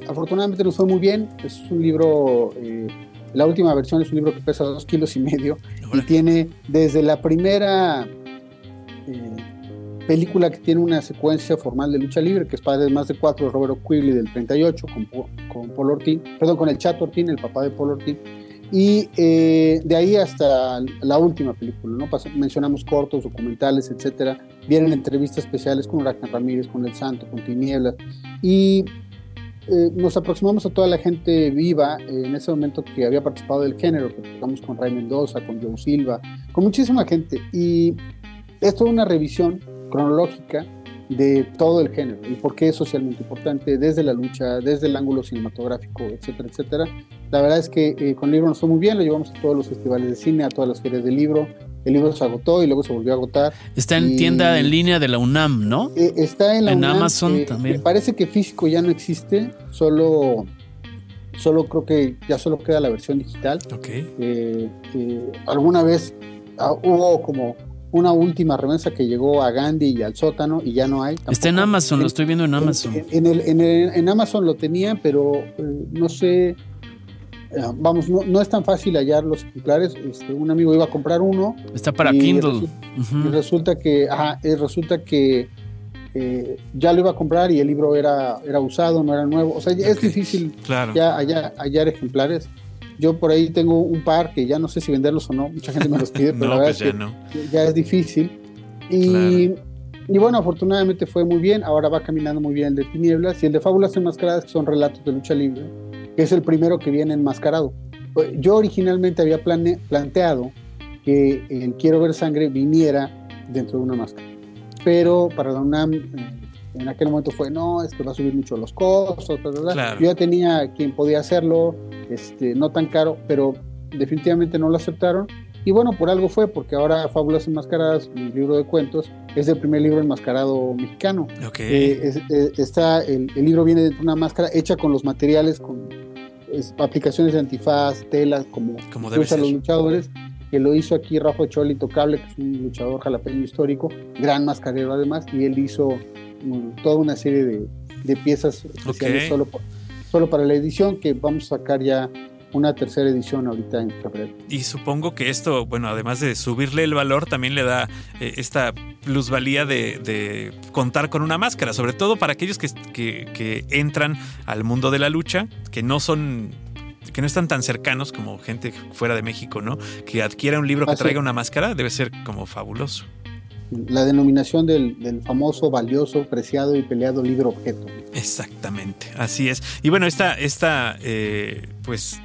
afortunadamente nos fue muy bien. Es un libro, la última versión es un libro que pesa dos kilos y medio y tiene desde la primera película que tiene una secuencia formal de lucha libre, que es Padre de más de cuatro, Robert Quigley del 38, con, con Paul Ortín, perdón, con el Chato Ortín, el papá de Paul Ortín, y eh, de ahí hasta la última película, ¿no? mencionamos cortos, documentales, etcétera, vienen entrevistas especiales con Huracán Ramírez, con El Santo, con Tinieblas, y eh, nos aproximamos a toda la gente viva eh, en ese momento que había participado del género, que tocamos con Ray Mendoza, con Joe Silva, con muchísima gente, y es una revisión cronológica de todo el género y por qué es socialmente importante desde la lucha, desde el ángulo cinematográfico, etcétera, etcétera. La verdad es que eh, con el libro nos fue muy bien, lo llevamos a todos los festivales de cine, a todas las ferias del libro. El libro se agotó y luego se volvió a agotar. Está en tienda en línea de la UNAM, ¿no? Eh, está en la en UNAM, Amazon eh, también. Me parece que físico ya no existe, solo, solo creo que ya solo queda la versión digital. Ok. alguna vez ah, hubo como una última remesa que llegó a Gandhi y al sótano y ya no hay. Tampoco. Está en Amazon, lo estoy viendo en Amazon. En, en, el, en, el, en Amazon lo tenía, pero eh, no sé, eh, vamos, no, no, es tan fácil hallar los ejemplares. Este, un amigo iba a comprar uno. Está para Kindle. Resulta, uh -huh. y resulta que, ajá, resulta que eh, ya lo iba a comprar y el libro era, era usado, no era nuevo. O sea, okay. es difícil claro. ya hallar, hallar ejemplares. Yo por ahí tengo un par que ya no sé si venderlos o no, mucha gente me los pide, pero no, la verdad pues es ya, que no. ya es difícil. Y, claro. y, bueno, afortunadamente fue muy bien, ahora va caminando muy bien el de Tinieblas y el de Fábulas Enmascaradas, que son relatos de lucha libre, que es el primero que viene enmascarado. Yo originalmente había plane planteado que el Quiero ver sangre viniera dentro de una máscara, pero para la UNAM en aquel momento fue, no, es que va a subir mucho los costos, bla, bla, bla. Claro. yo ya tenía quien podía hacerlo, este, no tan caro, pero definitivamente no lo aceptaron. Y bueno, por algo fue, porque ahora Fábulas Enmascaradas, mi libro de cuentos, es el primer libro enmascarado mexicano. Okay. Eh, es, eh, está, el, el, libro viene de una máscara hecha con los materiales, con es, aplicaciones de antifaz, telas, como, como que usan los luchadores, que lo hizo aquí Rafa Choli Tocable, que es un luchador jalapeño histórico, gran mascarero además, y él hizo toda una serie de, de piezas especiales okay. solo, por, solo para la edición, que vamos a sacar ya una tercera edición ahorita en febrero. Y supongo que esto, bueno, además de subirle el valor, también le da eh, esta plusvalía de, de, contar con una máscara, sobre todo para aquellos que, que, que, entran al mundo de la lucha, que no son que no están tan cercanos como gente fuera de México, ¿no? Que adquiera un libro que Así. traiga una máscara debe ser como fabuloso. La denominación del, del, famoso, valioso, preciado y peleado libro objeto. Exactamente, así es. Y bueno, esta, esta eh, pues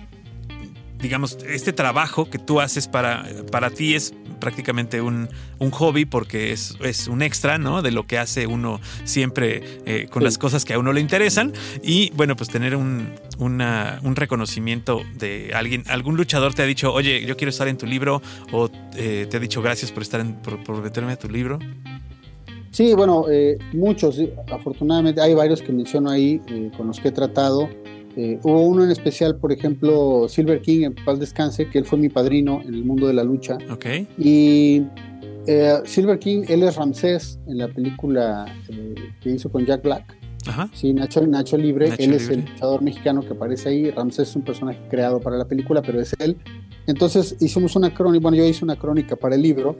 digamos, este trabajo que tú haces para, para ti es prácticamente un, un hobby porque es, es, un extra, ¿no? De lo que hace uno siempre eh, con sí. las cosas que a uno le interesan. Y bueno, pues tener un, una, un reconocimiento de alguien, algún luchador te ha dicho, oye, yo quiero estar en tu libro, o eh, te ha dicho gracias por estar en, por, por meterme a tu libro. Sí, bueno, eh, muchos, afortunadamente, hay varios que menciono ahí eh, con los que he tratado. Eh, hubo uno en especial, por ejemplo, Silver King, en paz descanse, que él fue mi padrino en el mundo de la lucha. Okay. Y eh, Silver King, él es Ramsés en la película eh, que hizo con Jack Black. Ajá. Sí, Nacho, Nacho Libre, Nacho él Libre. es el luchador mexicano que aparece ahí. Ramsés es un personaje creado para la película, pero es él. Entonces hicimos una crónica, bueno, yo hice una crónica para el libro,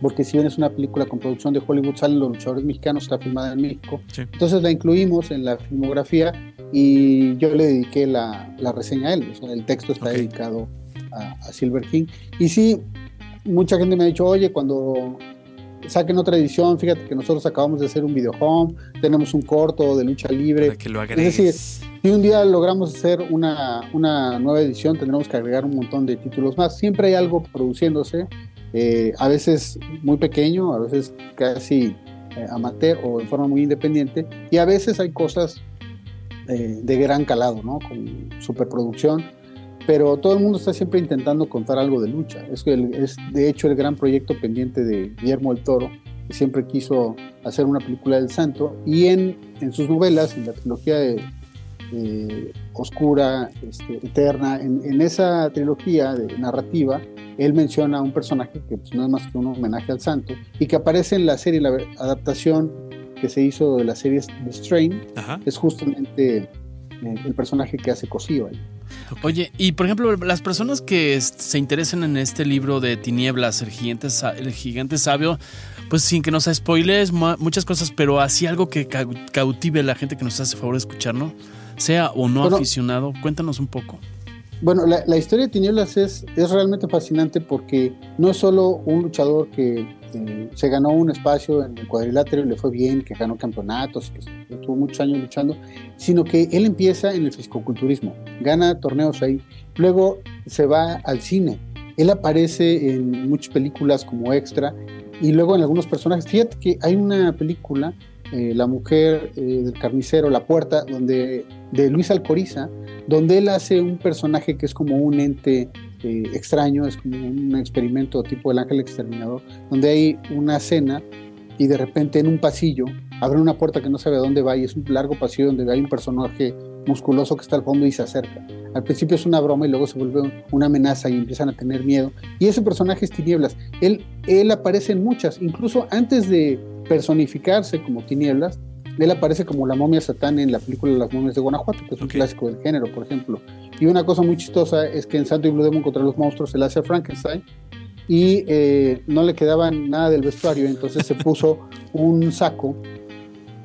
porque si bien es una película con producción de Hollywood, salen los luchadores mexicanos, está filmada en México. Sí. Entonces la incluimos en la filmografía y yo le dediqué la, la reseña a él. O sea, el texto está Okay. dedicado a, a Silver King. Y sí, mucha gente me ha dicho, oye, cuando saquen otra edición, fíjate que nosotros acabamos de hacer un video home, tenemos un corto de lucha libre. Para que lo Es decir, si un día logramos hacer una, una nueva edición, tendremos que agregar un montón de títulos más. Siempre hay algo produciéndose, eh, a veces muy pequeño, a veces casi eh, amateur o en forma muy independiente, y a veces hay cosas eh, de gran calado, ¿no? Con superproducción. pero todo el mundo está siempre intentando contar algo de lucha. Es, el, es de hecho el gran proyecto pendiente de Guillermo del Toro, que siempre quiso hacer una película del santo, y en, en sus novelas, en la trilogía de, Oscura, este, Eterna, en, en, esa trilogía de narrativa, él menciona a un personaje que pues, no es más que un homenaje al santo, y que aparece en la serie, la adaptación que se hizo de la serie The Strain, Ajá. es justamente eh, el personaje que hace Cosío ahí. Oye, y por ejemplo, las personas que se interesen en este libro de Tinieblas, el gigante, el gigante sabio, pues sin que nos spoilees muchas cosas, pero así algo que cautive a la gente que nos hace favor de escuchar, ¿no? Sea o no bueno, aficionado, cuéntanos un poco. Bueno, la, historia de Tinieblas es, es realmente fascinante porque no es solo un luchador que eh, se ganó un espacio en el cuadrilátero y le fue bien, que ganó campeonatos, que estuvo muchos años luchando, sino que él empieza en el fisicoculturismo, gana torneos ahí, luego se va al cine, él aparece en muchas películas como extra y luego en algunos personajes. Fíjate que hay una película, eh, La mujer eh, del carnicero, La puerta, donde de Luis Alcoriza, donde él hace un personaje que es como un ente eh, extraño, es como un experimento tipo el ángel exterminador, donde hay una cena y de repente en un pasillo abre una puerta que no sabe a dónde va y es un largo pasillo donde hay un personaje musculoso que está al fondo y se acerca. Al principio es una broma y luego se vuelve una amenaza y empiezan a tener miedo. Y ese personaje es Tinieblas. Él, él aparece en muchas, incluso antes de personificarse como Tinieblas, él aparece como la momia Satán en la película Las momias de Guanajuato, que es un okay. clásico del género, por ejemplo. Y una cosa muy chistosa es que en Santo y Blue Demon contra los monstruos se le hace a Frankenstein y eh, no le quedaba nada del vestuario, entonces se puso un saco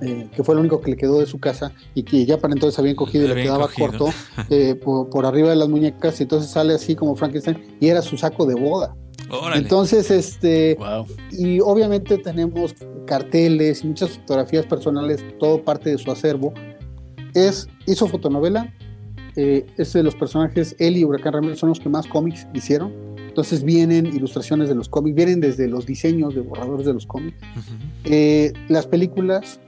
eh, que fue lo único que le quedó de su casa y que ya para entonces habían cogido y le quedaba cogido. corto eh, por, por, arriba de las muñecas y entonces sale así como Frankenstein y era su saco de boda. Órale. Entonces, este, wow. y obviamente tenemos carteles y muchas fotografías personales, todo parte de su acervo. Es, hizo fotonovela, eh, es de los personajes, él y Huracán Ramírez son los que más cómics hicieron. Entonces vienen ilustraciones de los cómics, vienen desde los diseños de borradores de los cómics. Uh -huh. eh, las películas,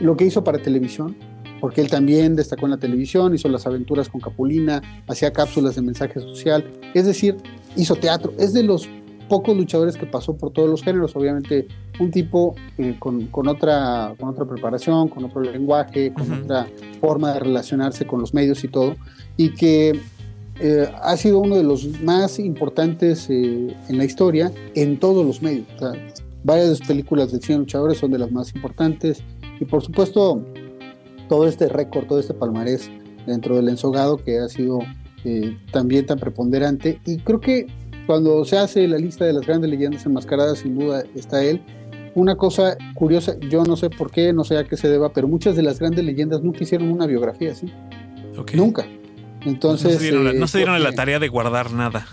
lo que hizo para televisión, porque él también destacó en la televisión, hizo las aventuras con Capulina, hacía cápsulas de mensaje social, es decir, hizo teatro, es de los pocos luchadores que pasó por todos los géneros, obviamente un tipo eh, con, con, otra, con otra preparación, con otro lenguaje, con uh -huh. otra forma de relacionarse con los medios y todo, y que eh, ha sido uno de los más importantes eh, en la historia en todos los medios. O sea, varias de sus películas de 100 luchadores son de las más importantes, y por supuesto todo este récord, todo este palmarés dentro del ensogado que ha sido eh, también tan preponderante. Y creo que cuando se hace la lista de las grandes leyendas enmascaradas, sin duda está él. Una cosa curiosa, yo no sé por qué, no sé a qué se deba, pero muchas de las grandes leyendas nunca hicieron una biografía así. Okay. Nunca. Entonces. No se dieron, eh, no se dieron la tarea de guardar nada.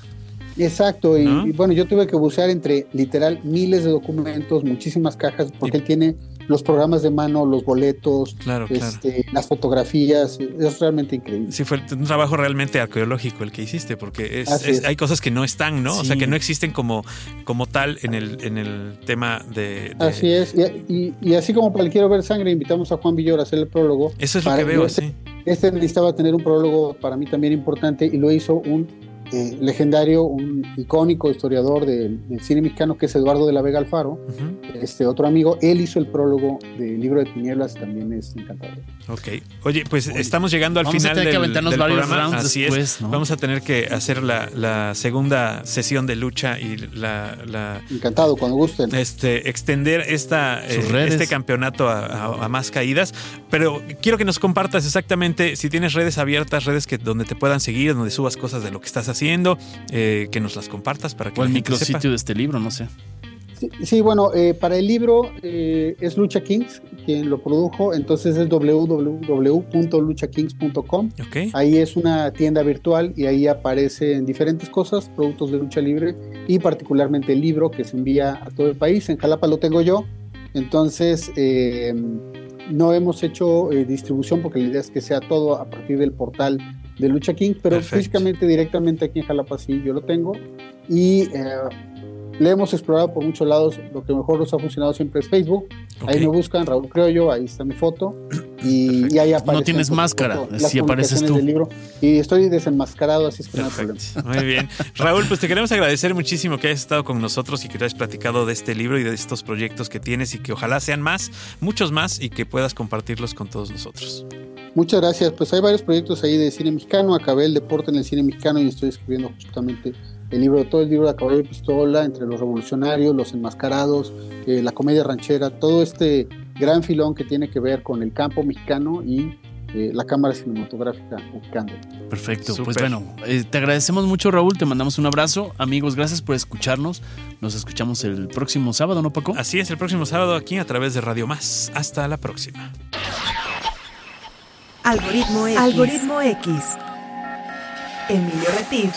Exacto, y, ¿No? y, bueno, yo tuve que bucear entre literal miles de documentos, muchísimas cajas, porque y... él tiene los programas de mano, los boletos, claro, este, claro. las fotografías, es realmente increíble. Sí, fue un trabajo realmente arqueológico el que hiciste, porque es, es, es. hay cosas que no están, ¿no? Sí. O sea, que no existen como, como tal en el, en el tema de, de... Así es, y, y, y, así como para el Quiero Ver Sangre, invitamos a Juan Villor a hacer el prólogo. Eso es lo que veo, este, sí. Este necesitaba tener un prólogo para mí también importante y lo hizo un eh, legendario, un icónico historiador del, del, cine mexicano que es Eduardo de la Vega Alfaro, uh -huh. este otro amigo, él hizo el prólogo del libro de tinieblas, también es encantador. Ok, oye, pues Oye, estamos llegando al vamos final a tener del, que aventarnos del varios programa. rounds Así después, es, ¿no? vamos a tener que hacer la, la segunda sesión de lucha y la, la, encantado cuando gusten, este extender esta eh, este campeonato a, a, a, más caídas, pero quiero que nos compartas exactamente si tienes redes abiertas, redes que donde te puedan seguir, donde subas cosas de lo que estás haciendo. Eh, eh, que nos las compartas para que o el micrositio de este libro, no sé. Sí, sí bueno, eh, para el libro eh, es Lucha Kings quien lo produjo, entonces es www.luchakings.com. Okay. Ahí es una tienda virtual y ahí aparecen diferentes cosas, productos de lucha libre y particularmente el libro que se envía a todo el país. En Jalapa lo tengo yo, entonces eh, no hemos hecho eh, distribución porque la idea es que sea todo a partir del portal de Lucha King, pero Perfecto. físicamente directamente aquí en Jalapa sí yo lo tengo y eh, le hemos explorado por muchos lados, lo que mejor nos ha funcionado siempre es Facebook, okay. ahí me buscan Raúl Criollo, ahí está mi foto y, y ahí aparece No tienes poquito máscara, las sí apareces tú. del libro. y estoy desenmascarado, así es que no hay problema. Perfecto. Muy bien. Raúl, pues te queremos agradecer muchísimo que hayas estado con nosotros y que te hayas platicado de este libro y de estos proyectos que tienes y que ojalá sean más, muchos más y que puedas compartirlos con todos nosotros. Muchas gracias. Pues hay varios proyectos ahí de cine mexicano. Acabé el deporte en el cine mexicano y estoy escribiendo justamente el libro, todo el libro de Caballo de Pistola, entre los revolucionarios, los enmascarados, eh, la comedia ranchera, todo este gran filón que tiene que ver con el campo mexicano y eh, la cámara cinematográfica mexicana. Perfecto. Pues bueno, eh, te agradecemos mucho, Raúl. Te mandamos un abrazo. Amigos, gracias por escucharnos. Nos escuchamos el próximo sábado, ¿no, Paco? Así es, el próximo sábado aquí a través de Radio Más. Hasta la próxima. Algoritmo X. Algoritmo X. Emilio Retif.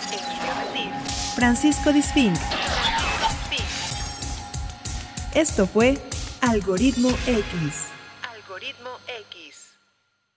Francisco Disfink. Esto fue Algoritmo X. Algoritmo X.